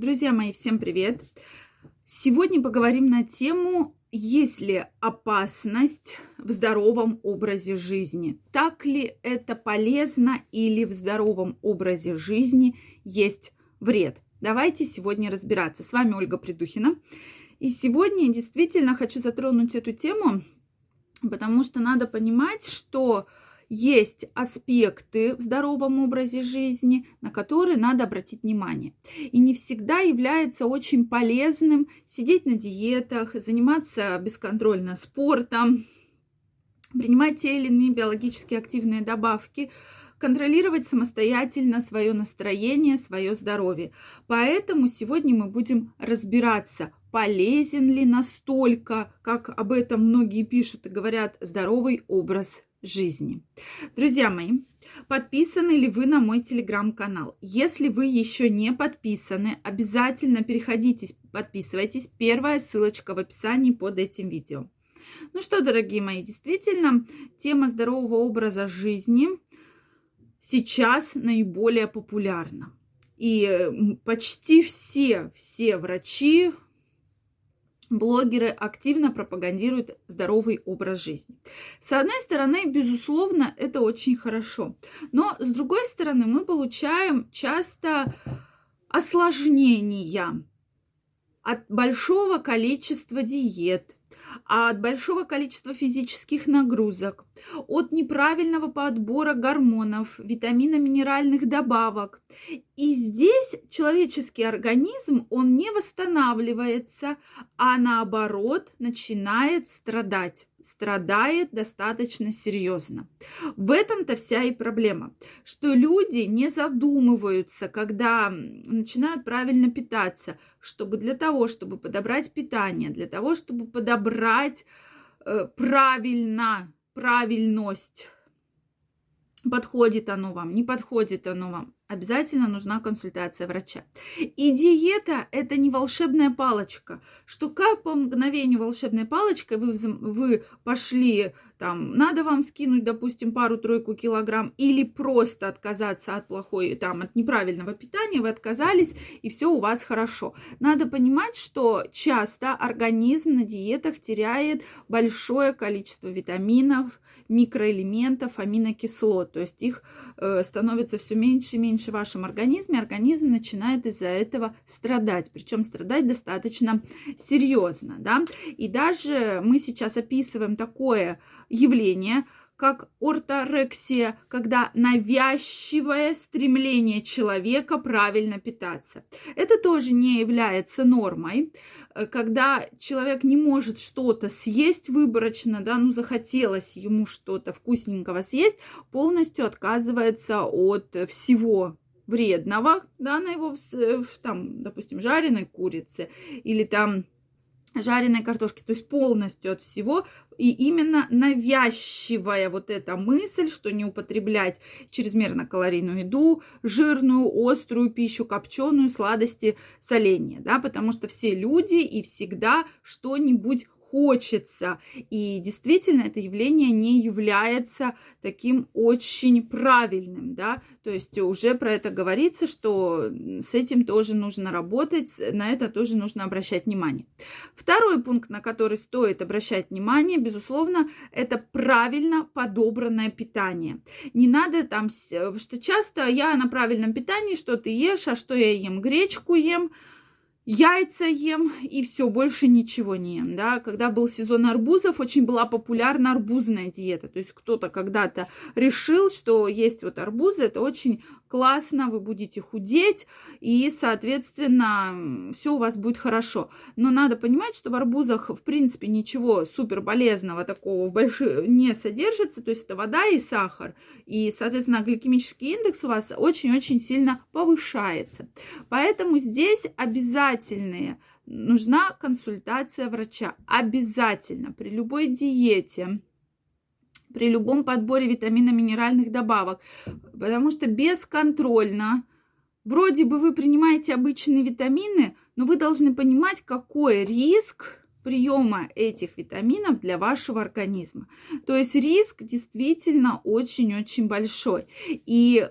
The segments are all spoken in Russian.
Друзья мои, всем привет! Сегодня поговорим на тему, есть ли опасность в здоровом образе жизни. Так ли это полезно или в здоровом образе жизни есть вред? Давайте сегодня разбираться. С вами Ольга Придухина. И сегодня действительно хочу затронуть эту тему, потому что надо понимать, что есть аспекты в здоровом образе жизни, на которые надо обратить внимание. И не всегда является очень полезным сидеть на диетах, заниматься бесконтрольно спортом, принимать те или иные биологически активные добавки, контролировать самостоятельно свое настроение, свое здоровье. Поэтому сегодня мы будем разбираться, полезен ли настолько, как об этом многие пишут и говорят, здоровый образ жизни. Друзья мои, подписаны ли вы на мой телеграм-канал? Если вы еще не подписаны, обязательно переходите, подписывайтесь. Первая ссылочка в описании под этим видео. Ну что, дорогие мои, действительно, тема здорового образа жизни сейчас наиболее популярна. И почти все, все врачи, блогеры активно пропагандируют здоровый образ жизни. С одной стороны, безусловно, это очень хорошо. Но с другой стороны, мы получаем часто осложнения от большого количества диет, от большого количества физических нагрузок, от неправильного подбора гормонов, витаминно-минеральных добавок. И здесь человеческий организм, он не восстанавливается, а наоборот начинает страдать страдает достаточно серьезно. В этом-то вся и проблема, что люди не задумываются, когда начинают правильно питаться, чтобы для того, чтобы подобрать питание, для того, чтобы подобрать э, правильно, правильность, подходит оно вам, не подходит оно вам обязательно нужна консультация врача. И диета – это не волшебная палочка, что как по мгновению волшебной палочкой вы, вы пошли, там, надо вам скинуть, допустим, пару-тройку килограмм или просто отказаться от плохой, там, от неправильного питания, вы отказались, и все у вас хорошо. Надо понимать, что часто организм на диетах теряет большое количество витаминов, микроэлементов, аминокислот. То есть их э, становится все меньше и меньше в вашем организме. Организм начинает из-за этого страдать. Причем страдать достаточно серьезно. Да? И даже мы сейчас описываем такое явление – как орторексия, когда навязчивое стремление человека правильно питаться. Это тоже не является нормой, э, когда человек не может что-то съесть выборочно, да, ну захотелось ему что-то вкусненького съесть, полностью отказывается от всего вредного, да, на его, э, там, допустим, жареной курицы или там жареной картошки, то есть полностью от всего. И именно навязчивая вот эта мысль, что не употреблять чрезмерно калорийную еду, жирную, острую пищу, копченую, сладости, соленья, да, потому что все люди и всегда что-нибудь хочется. И действительно это явление не является таким очень правильным, да, то есть уже про это говорится, что с этим тоже нужно работать, на это тоже нужно обращать внимание. Второй пункт, на который стоит обращать внимание, безусловно, это правильно подобранное питание. Не надо там, что часто я на правильном питании, что ты ешь, а что я ем, гречку ем, яйца ем и все, больше ничего не ем, да. Когда был сезон арбузов, очень была популярна арбузная диета, то есть кто-то когда-то решил, что есть вот арбузы, это очень классно, вы будете худеть, и, соответственно, все у вас будет хорошо. Но надо понимать, что в арбузах, в принципе, ничего супер полезного такого в больших не содержится, то есть это вода и сахар, и, соответственно, гликемический индекс у вас очень-очень сильно повышается. Поэтому здесь обязательные нужна консультация врача. Обязательно при любой диете при любом подборе витаминно-минеральных добавок, потому что бесконтрольно, вроде бы вы принимаете обычные витамины, но вы должны понимать, какой риск приема этих витаминов для вашего организма. То есть риск действительно очень-очень большой. И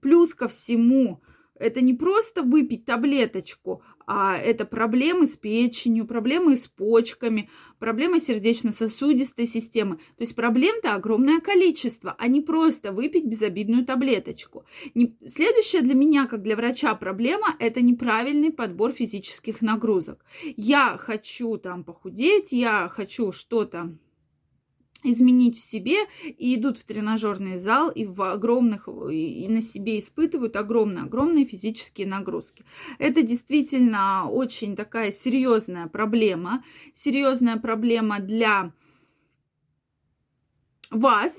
плюс ко всему, это не просто выпить таблеточку, а это проблемы с печенью, проблемы с почками, проблемы сердечно-сосудистой системы. То есть проблем-то огромное количество, а не просто выпить безобидную таблеточку. Не... Следующая для меня, как для врача, проблема – это неправильный подбор физических нагрузок. Я хочу там похудеть, я хочу что-то изменить в себе и идут в тренажерный зал и в огромных и на себе испытывают огромные огромные физические нагрузки. Это действительно очень такая серьезная проблема, серьезная проблема для вас,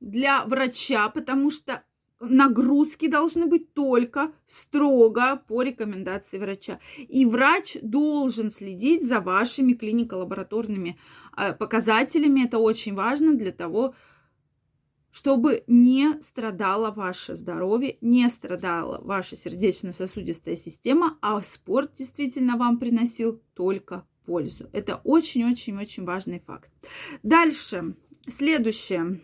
для врача, потому что нагрузки должны быть только строго по рекомендации врача. И врач должен следить за вашими клинико-лабораторными э, показателями. Это очень важно для того, чтобы не страдало ваше здоровье, не страдала ваша сердечно-сосудистая система, а спорт действительно вам приносил только пользу. Это очень-очень-очень важный факт. Дальше, следующее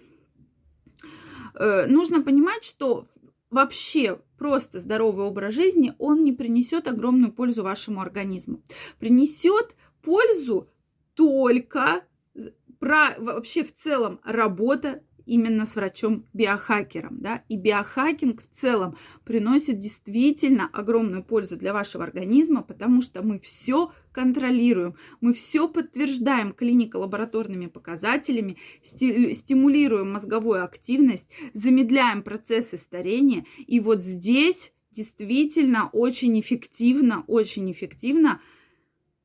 нужно понимать, что вообще просто здоровый образ жизни, он не принесет огромную пользу вашему организму. Принесет пользу только про, вообще в целом работа именно с врачом-биохакером. Да? И биохакинг в целом приносит действительно огромную пользу для вашего организма, потому что мы все контролируем, мы все подтверждаем клинико-лабораторными показателями, стимулируем мозговую активность, замедляем процессы старения. И вот здесь действительно очень эффективно, очень эффективно –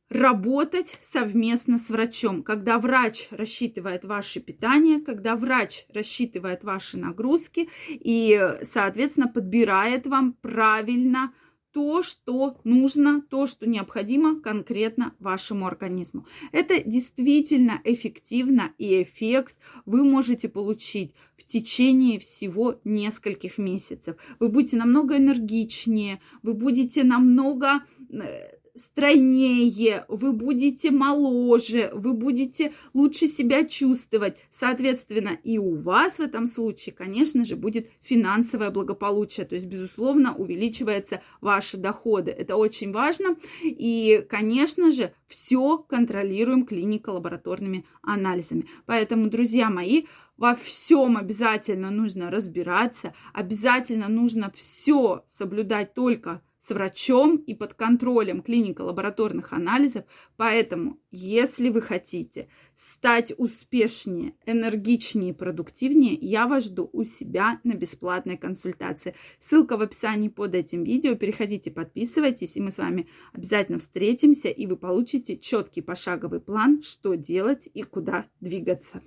работать совместно с врачом. Когда врач рассчитывает ваше питание, когда врач рассчитывает ваши нагрузки и, соответственно, подбирает вам правильно то, что нужно, то, что необходимо конкретно вашему организму. Это действительно эффективно и эффект вы можете получить в течение всего нескольких месяцев. Вы будете намного энергичнее, вы будете намного э, стройнее, вы будете моложе, вы будете лучше себя чувствовать. Соответственно, и у вас в этом случае, конечно же, будет финансовое благополучие. То есть, безусловно, увеличиваются ваши доходы. Это очень важно. И, конечно же, все контролируем клинико-лабораторными анализами. Поэтому, друзья мои, во всем обязательно нужно разбираться, обязательно нужно все соблюдать только с врачом и под контролем клиника лабораторных анализов. Поэтому, если вы хотите стать успешнее, энергичнее, продуктивнее, я вас жду у себя на бесплатной консультации. Ссылка в описании под этим видео. Переходите, подписывайтесь, и мы с вами обязательно встретимся, и вы получите четкий пошаговый план, что делать и куда двигаться.